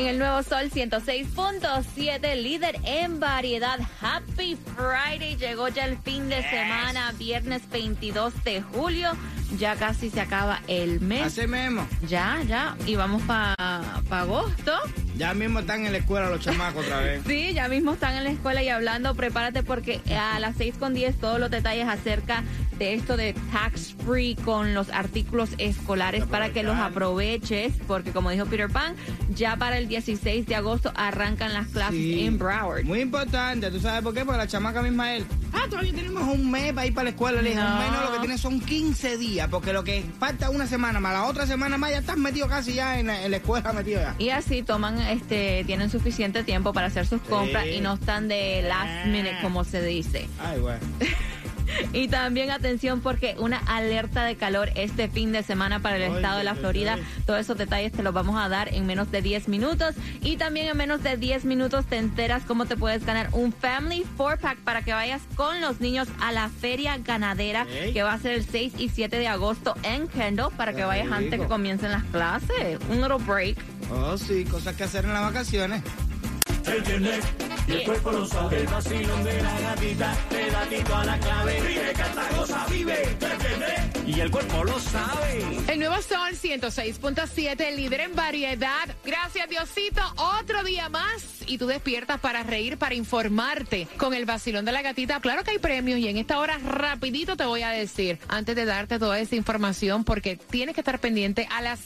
En el nuevo Sol 106.7, líder en variedad. Happy Friday. Llegó ya el fin de semana, viernes 22 de julio. Ya casi se acaba el mes. Así mismo. Ya, ya. Y vamos para agosto. Ya mismo están en la escuela los chamacos otra vez. Sí, ya mismo están en la escuela y hablando. Prepárate porque a las 6.10 todos los detalles acerca de esto de tax free con los artículos escolares para que los aproveches. Porque como dijo Peter Pan, ya para el 16 de agosto arrancan las clases Sí. en Broward. Muy importante, ¿tú sabes por qué? Porque la chamaca misma él. Ah, todavía tenemos un mes para ir para la escuela. Le dije, No. un mes no, lo que tiene son 15 días. Porque lo que falta una semana más, la otra semana más, ya estás metido casi ya en la, en la escuela, metido ya. Y así toman, este, tienen suficiente tiempo para hacer sus compras y no están de last minute, como se dice. Ay, güey. Y también atención porque una alerta de calor este fin de semana para el Ay, estado de la Florida. ay. Todos esos detalles te los vamos a dar en menos de 10 minutos. Y también en menos de 10 minutos te enteras cómo te puedes ganar un Family 4-Pack para que vayas con los niños a la feria ganadera que va a ser el 6 y 7 de agosto en Kendall para que vayas antes que comiencen las clases. Un little break. Oh, sí, cosas que hacer en las vacaciones. El cuerpo lo sabe. El vacilón de la gatita le da tito a la clave. Vive, canta, goza, vive. Y el cuerpo lo sabe. El nuevo Sol 106.7, líder en variedad. Gracias, Diosito. Otro día más. Y tú despiertas para reír, para informarte con el vacilón de la gatita. Claro que hay premios y en esta hora rapidito te voy a decir, antes de darte toda esa información, porque tienes que estar pendiente a las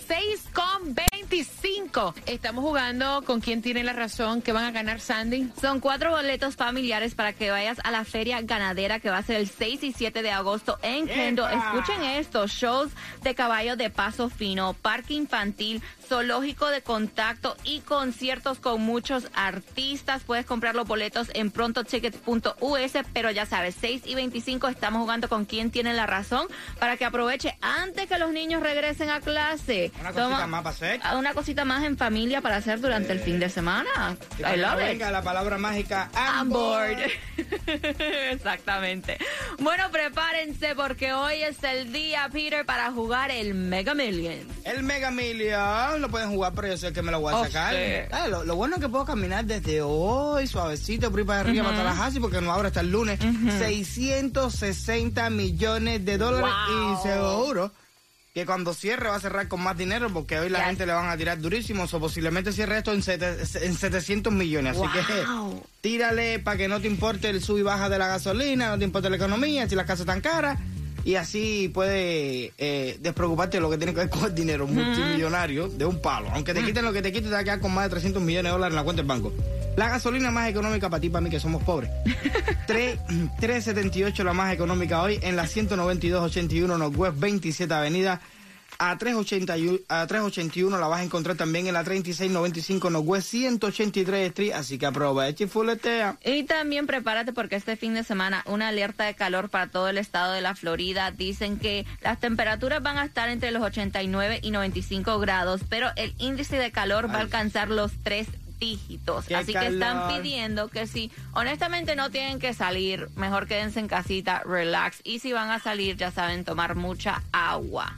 6.25. Estamos jugando con quién tiene la razón, que van a ganar Sandy. Son cuatro boletos familiares para que vayas a la feria ganadera que va a ser el 6 y 7 de agosto en. ¡Epa! Escuchen esto, shows de caballo de paso fino, parque infantil, zoológico de contacto y conciertos con muchos artistas. Puedes comprar los boletos en prontotickets.us, pero ya sabes, 6 y 25 estamos jugando con quién tiene la razón para que aproveche antes que los niños regresen a clase. Una cosita Toma- más para hacer. Una cosita más en familia para hacer durante el fin de semana. I love it. venga la palabra mágica, I'm board. Exactamente. Bueno, prepárense porque hoy es el día, Peter, para jugar el Mega Millions. El Mega Million lo pueden jugar, pero yo sé que me lo voy a Oh, sacar. sí. Ah, lo, lo bueno es que puedo caminar desde hoy, suavecito, por ahí para arriba, para Tallahassee, porque no abro hasta el lunes. 660 millones de dólares Wow. y seguro que cuando cierre va a cerrar con más dinero, porque hoy la Yes. gente le van a tirar durísimo, o posiblemente cierre esto en, sete- en 700 millones. Así que tírale para que no te importe el sub y baja de la gasolina, no te importe la economía, si las casas están caras. Y así puede eh, despreocuparte de lo que tiene que ver con el dinero multimillonario de un palo. Aunque te quiten lo que te quiten, te va a quedar con más de 300 millones de dólares en la cuenta del banco. La gasolina más económica para ti, para mí, que somos pobres. Tres- 3.78 la más económica hoy en la 192.81 Northwest 27 Avenida. A 381, a 381 la vas a encontrar también en la 3695 Northwest 183 Street. Así que aprovecha y fuletea. Y también prepárate porque este fin de semana una alerta de calor para todo el estado de la Florida. Dicen que las temperaturas van a estar entre los 89 y 95 grados, pero el índice de calor va a alcanzar los tres dígitos. ¡Qué Así que están pidiendo que si honestamente no tienen que salir, mejor quédense en casita, relax. Y si van a salir, ya saben, tomar mucha agua.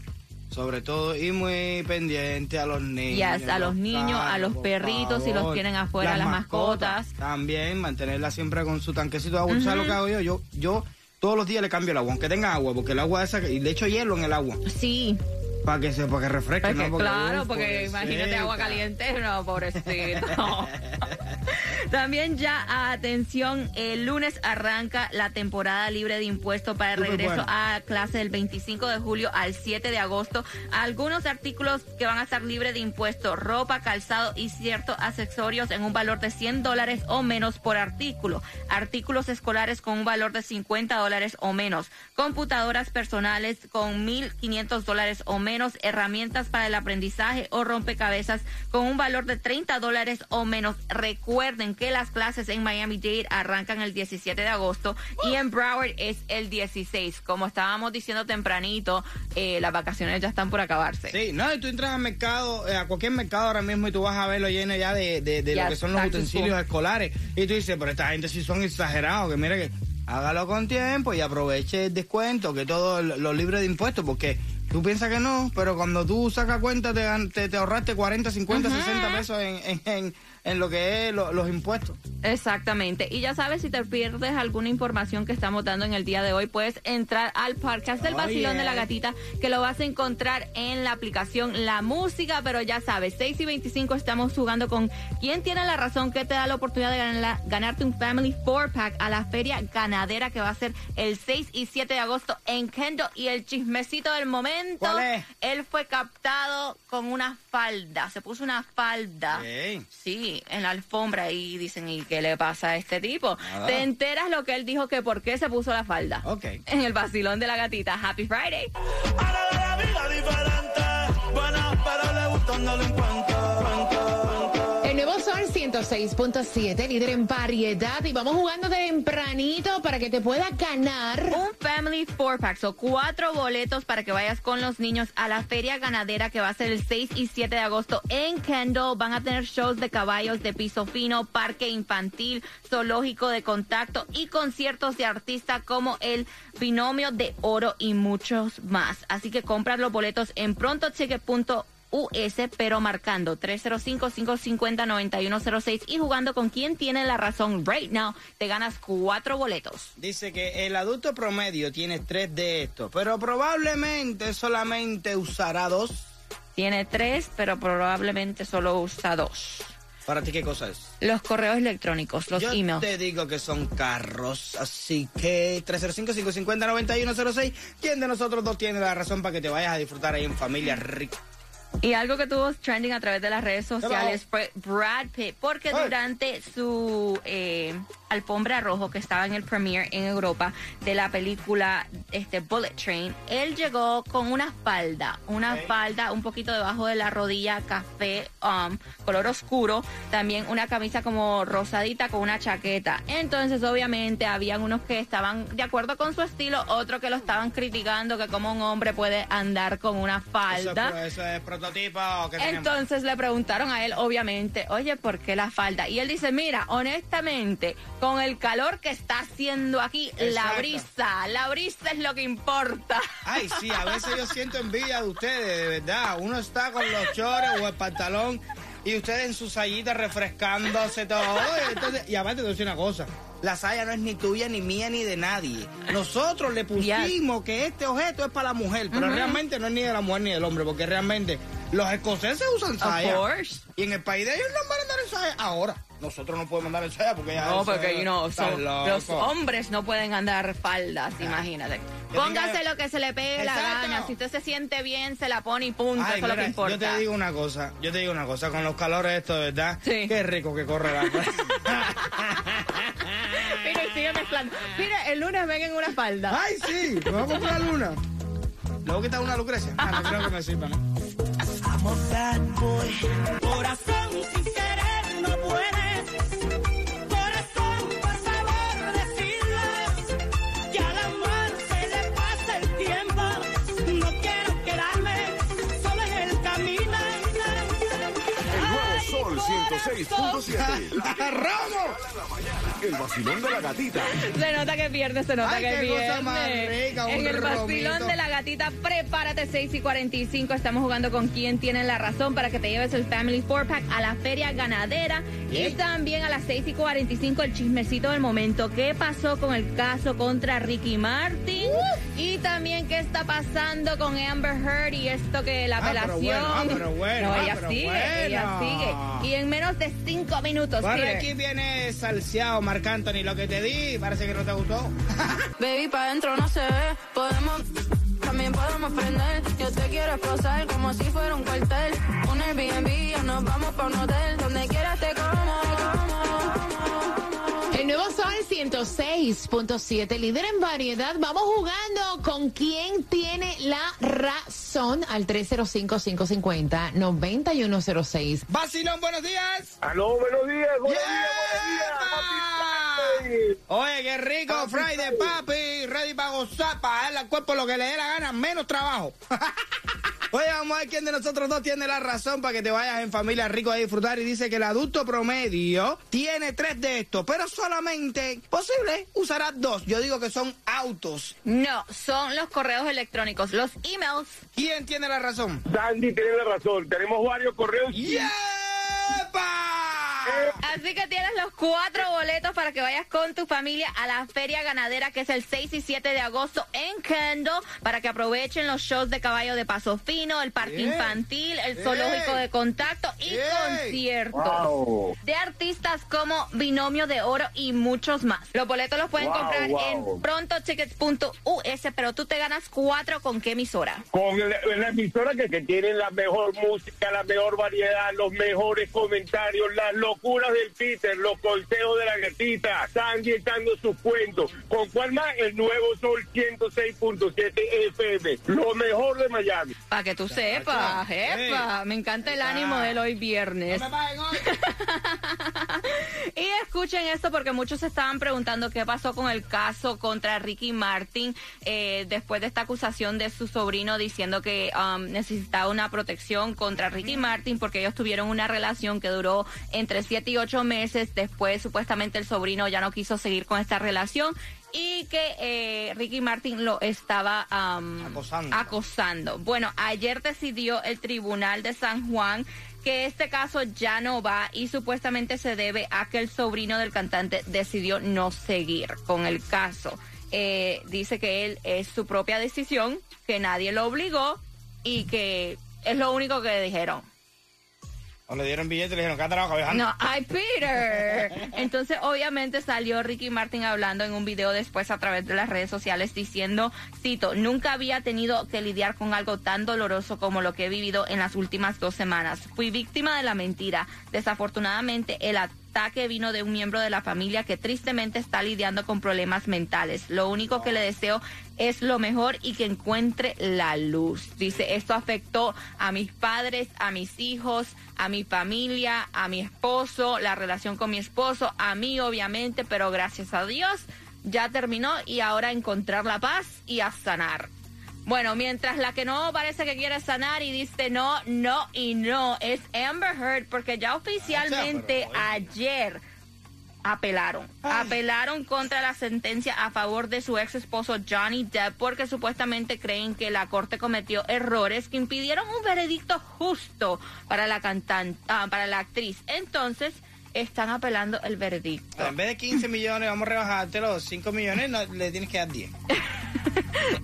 Sobre todo, y muy pendiente a los niños. Yes, a los niños, a los perritos, si los tienen afuera, las mascotas. También, mantenerla siempre con su tanquecito de agua. ¿Tú ¿Sabes lo que hago yo? Yo, yo todos los días le cambio el agua, aunque tenga agua, porque el agua esa, y le echo hielo en el agua, Sí, para que se, para que refresque, porque, ¿no? Porque, claro, uf, porque pobrecita. imagínate agua caliente, no, pobrecito. También ya, atención, el lunes arranca la temporada libre de impuestos para el regreso bueno. a clase del 25 de julio al 7 de agosto. Algunos artículos que van a estar libres de impuestos, ropa, calzado y ciertos accesorios en un valor de 100 dólares o menos por artículo. Artículos escolares con un valor de 50 dólares o menos. Computadoras personales con 1.500 dólares o menos. Herramientas para el aprendizaje o rompecabezas con un valor de 30 dólares o menos. Recuerden que las clases en Miami-Dade arrancan el 17 de agosto y en Broward es el 16. Como estábamos diciendo tempranito, eh, las vacaciones ya están por acabarse. Sí, no, y tú entras al mercado, eh, a cualquier mercado ahora mismo y tú vas a verlo lleno ya de, de, de lo que son los utensilios escolares. Y tú dices, pero esta gente sí son exagerados, que mira que hágalo con tiempo y aproveche el descuento, que todo lo, libre de impuestos, porque tú piensas que no, pero cuando tú sacas cuenta te, te, te ahorraste 40, 50, 60 pesos en, en, en, en lo que es lo- los impuestos. Exactamente. Y ya sabes, si te pierdes alguna información que estamos dando en el día de hoy, puedes entrar al podcast del Oh, Vacilón yeah. de la Gatita, que lo vas a encontrar en la aplicación La Música. Pero ya sabes, 6 y 25 estamos jugando con quién tiene la razón que te da la oportunidad de ganar- ganarte un Family 4-Pack a la feria ganadera que va a ser el 6 y 7 de agosto en Kendo. Y el chismecito del momento, ¿Cuál es? él fue captado con una falda, se puso una falda. Ey. Sí, en la alfombra y dicen, ¿y qué le pasa a este tipo? Nada. Te enteras lo que él dijo que por qué se puso la falda. Ok. En el vacilón de la gatita. Happy Friday. Ahora la vida diferente. Buena, pero le gustan delincuentes. Sol 106.7, líder en variedad. Y vamos jugando tempranito para que te puedas ganar. Un Family Four Pack, o cuatro boletos para que vayas con los niños a la feria ganadera que va a ser el 6 y 7 de agosto en Kendall. Van a tener shows de caballos de piso fino, parque infantil, zoológico de contacto y conciertos de artistas como el Binomio de Oro y muchos más. Así que compras los boletos en prontoticket.us, pero marcando 305-550-9106 y jugando con quien tiene la razón right now, te ganas cuatro boletos. Dice que el adulto promedio tiene tres de estos, pero probablemente solamente usará dos. Tiene tres, pero probablemente solo usa dos. ¿Para ti qué cosa es? Los correos electrónicos, los Yo emails. te digo que son carros, así que 305-550-9106. ¿Quién de nosotros dos tiene la razón para que te vayas a disfrutar ahí en familia rica? Y algo que tuvo trending a través de las redes sociales fue Brad Pitt, porque durante su eh, alfombra rojo que estaba en el premiere en Europa de la película este Bullet Train, él llegó con una falda, una falda un poquito debajo de la rodilla, café, um, color oscuro, también una camisa como rosadita con una chaqueta. Entonces, obviamente, habían unos que estaban de acuerdo con su estilo, otros que lo estaban criticando, que como un hombre puede andar con una falda. es, eso es prototipo. que. Entonces le preguntaron a él, obviamente, oye, ¿por qué la falda? Y él dice, mira, honestamente, con el calor que está haciendo aquí, la brisa, la brisa es lo que importa. Ay, sí, a veces yo siento envidia de ustedes, de verdad. Uno está con los chores o el pantalón y ustedes en su sayita refrescándose todo. Entonces, y aparte te voy a decir una cosa. La saya no es ni tuya, ni mía, ni de nadie. Nosotros le pusimos que este objeto es para la mujer, pero realmente no es ni de la mujer ni del hombre, porque realmente los escoceses usan saya. course. Y en el país de ellos no van a andar en saya. Ahora, nosotros no podemos andar en saya porque ya No, porque estás son- los hombres no pueden andar faldas, imagínate. Yo Póngase lo que se le pegue la gana. Si usted se siente bien, se la pone y punto. Ay, Eso es lo que importa. Yo te digo una cosa, yo te digo una cosa, con los calores esto, verdad, Sí. qué rico que corre la Mira, y sigue mezclando. Mira, el lunes ven en una falda. Ay, sí, me voy a comprar una. Le voy a quitar una Lucrecia. Ah, no creo que me sirva, ¿no? I'm a boy. 106.7. La ¡Ramos! El vacilón de la gatita. Se nota que pierde, se nota Ay, que qué pierde. cosa más rica, un en el vacilón romito. de la gatita, prepárate 6 y 45. Estamos jugando con quien tiene la razón para que te lleves el Family Four Pack a la feria ganadera. Y también a las 6 y 45 el chismecito del momento. ¿Qué pasó con el caso contra Ricky Martin? Y también qué está pasando con Amber Heard y esto que la Ah, pero apelación. bueno, ah, pero bueno, no, ah, ella pero sigue, bueno. ella sigue. Y en menos de cinco minutos. Por Peter. aquí viene salseado, Marc Anthony. Lo que te di, parece que no te gustó. Baby, pa' dentro no se ve. Podemos, también podemos prender. Yo te quiero esposar como si fuera un cuartel. Un Airbnb o nos vamos pa' un hotel. Donde quieras te como. El nuevo Sol 106.7, líder en variedad. Vamos jugando con quién tiene la razón al 305-550-9106. Vacilón, buenos días. Aló, buenos días, buenos días, buenos días. Oye, qué rico, Friday, papi. Ready para gozar, para darle al cuerpo lo que le dé la gana, menos trabajo. Oye, vamos a ver quién de nosotros dos tiene la razón para que te vayas en familia rico a disfrutar. Y dice que el adulto promedio tiene tres de estos, pero solamente posible usará dos. Yo digo que son autos. No, son los correos electrónicos, los emails. ¿Quién tiene la razón? Sandy tiene la razón. Tenemos varios correos. ¡Yepa! Así que tienes los cuatro boletos para que vayas con tu familia a la feria ganadera que es el 6 y 7 de agosto en Kendall para que aprovechen los shows de caballo de paso fino, el parque Bien. infantil, el Bien. zoológico de contacto y Bien. Conciertos Wow. de artistas como Binomio de Oro y muchos más. Los boletos los pueden Wow, comprar wow. en prontotickets.us, pero tú te ganas cuatro con qué emisora. Con la, la emisora que, que tiene la mejor música, la mejor variedad, los mejores comentarios, las locuras del Peter, los consejos de la gatita, Sandy echando sus cuentos. ¿Con cuál más? El nuevo Sol 106.7 FM. Lo mejor de Miami. Para que tú sepas, jefa. Me encanta el ánimo de él hoy viernes. No me paguen hoy. Y escuchen esto porque muchos se estaban preguntando qué pasó con el caso contra Ricky Martin eh, después de esta acusación de su sobrino diciendo que um, necesitaba una protección contra Ricky Martin porque ellos tuvieron una relación que duró entre 7 y 8 meses. Después supuestamente el sobrino ya no quiso seguir con esta relación y que eh, Ricky Martin lo estaba um, Acosando. acosando. Bueno, ayer decidió el Tribunal de San Juan que este caso ya no va y supuestamente se debe a que el sobrino del cantante decidió no seguir con el caso. Eh, dice que él es su propia decisión, que nadie lo obligó y que es lo único que dijeron. O le dieron billete y le dijeron, ¿qué trabajo, viejando? No, ay, Peter. Entonces, obviamente salió Ricky Martin hablando en un video después a través de las redes sociales diciendo, cito, nunca había tenido que lidiar con algo tan doloroso como lo que he vivido en las últimas dos semanas. Fui víctima de la mentira. Desafortunadamente, el ataque vino de un miembro de la familia que tristemente está lidiando con problemas mentales. Lo único que le deseo es lo mejor y que encuentre la luz. Dice, esto afectó a mis padres, a mis hijos, a mi familia, a mi esposo, la relación con mi esposo, a mí obviamente, pero gracias a Dios ya terminó y ahora encontrar la paz y a sanar. Bueno, mientras la que no parece que quiere sanar y dice no, no y no es Amber Heard porque ya oficialmente pero, ayer apelaron. Apelaron contra la sentencia a favor de su ex esposo Johnny Depp porque supuestamente creen que la corte cometió errores que impidieron un veredicto justo para la cantante, para la actriz. Entonces, están apelando el veredicto. En vez de 15 millones, vamos a rebajarte los 5 millones, no, le tienes que dar 10.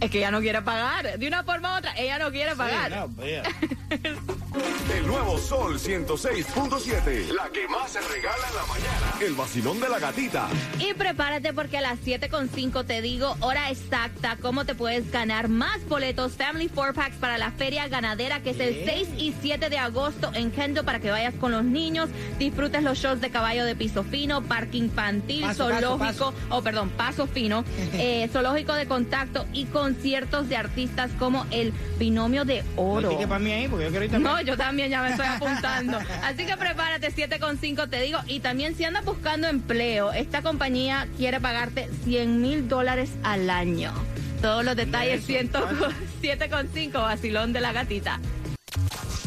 Es que ella no quiere pagar. De una forma u otra, ella no quiere pagar. Sí, no, pues, El nuevo Sol 106.7. La que más se regala en la mañana. El vacilón de la gatita. Y prepárate porque a las 7.5 te digo hora exacta cómo te puedes ganar más boletos Family Four Packs para la feria ganadera que es el 6 y 7 de agosto en Kendo para que vayas con los niños, disfrutes los shows de caballo de piso fino, parque infantil, Paso, paso, zoológico, o perdón, paso fino, eh, zoológico de contacto y conciertos de artistas como el binomio de oro. ¿No para mí ahí? Porque yo quiero ir también. No, yo también ya me estoy apuntando. Así que prepárate, 7,5 te digo. Y también si andas buscando empleo, esta compañía quiere pagarte 100 mil dólares al año. Todos los detalles, 7,5 vacilón de la gatita.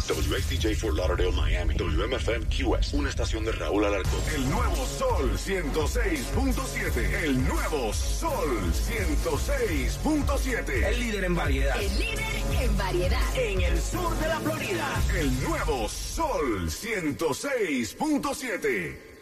WXTJ for Lauderdale, Miami. WMFM QS. Una estación de Raúl Alarcón. El nuevo Sol 106.7. El nuevo Sol 106.7. El líder en variedad. El líder en variedad. En el sur de la Florida. El nuevo Sol 106.7.